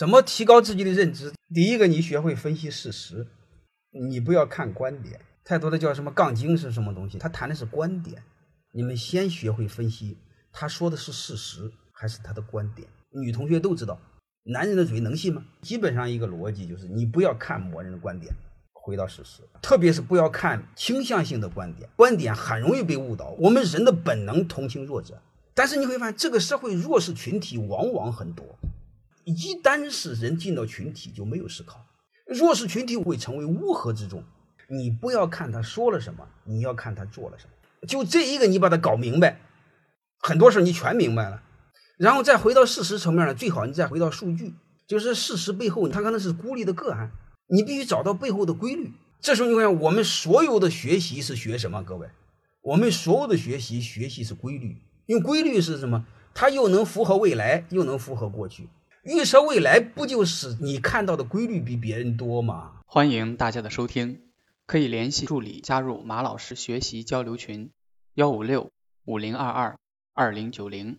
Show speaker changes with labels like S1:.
S1: 怎么提高自己的认知？第一个，你学会分析事实，你不要看观点，太多的叫什么杠精是什么东西？他谈的是观点。你们先学会分析，他说的是事实还是他的观点？女同学都知道，男人的嘴能信吗？基本上一个逻辑就是，你不要看某人的观点，回到事实，特别是不要看倾向性的观点，观点很容易被误导。我们人的本能同情弱者，但是你会发现，这个社会弱势群体往往很多。一旦是人进到群体，就没有思考，弱势群体会成为乌合之众。你不要看他说了什么，你要看他做了什么。就这一个，你把它搞明白，很多事你全明白了。然后再回到事实层面呢，最好你再回到数据，就是事实背后，它可能是孤立的个案，你必须找到背后的规律。这时候你看，我们所有的学习是学什么？各位，我们所有的学习，学习是规律，因为规律是什么？它又能符合未来，又能符合过去。预测未来，不就是你看到的规律比别人多吗？
S2: 欢迎大家的收听。可以联系助理加入马老师学习交流群，幺五六五零二二二零九零。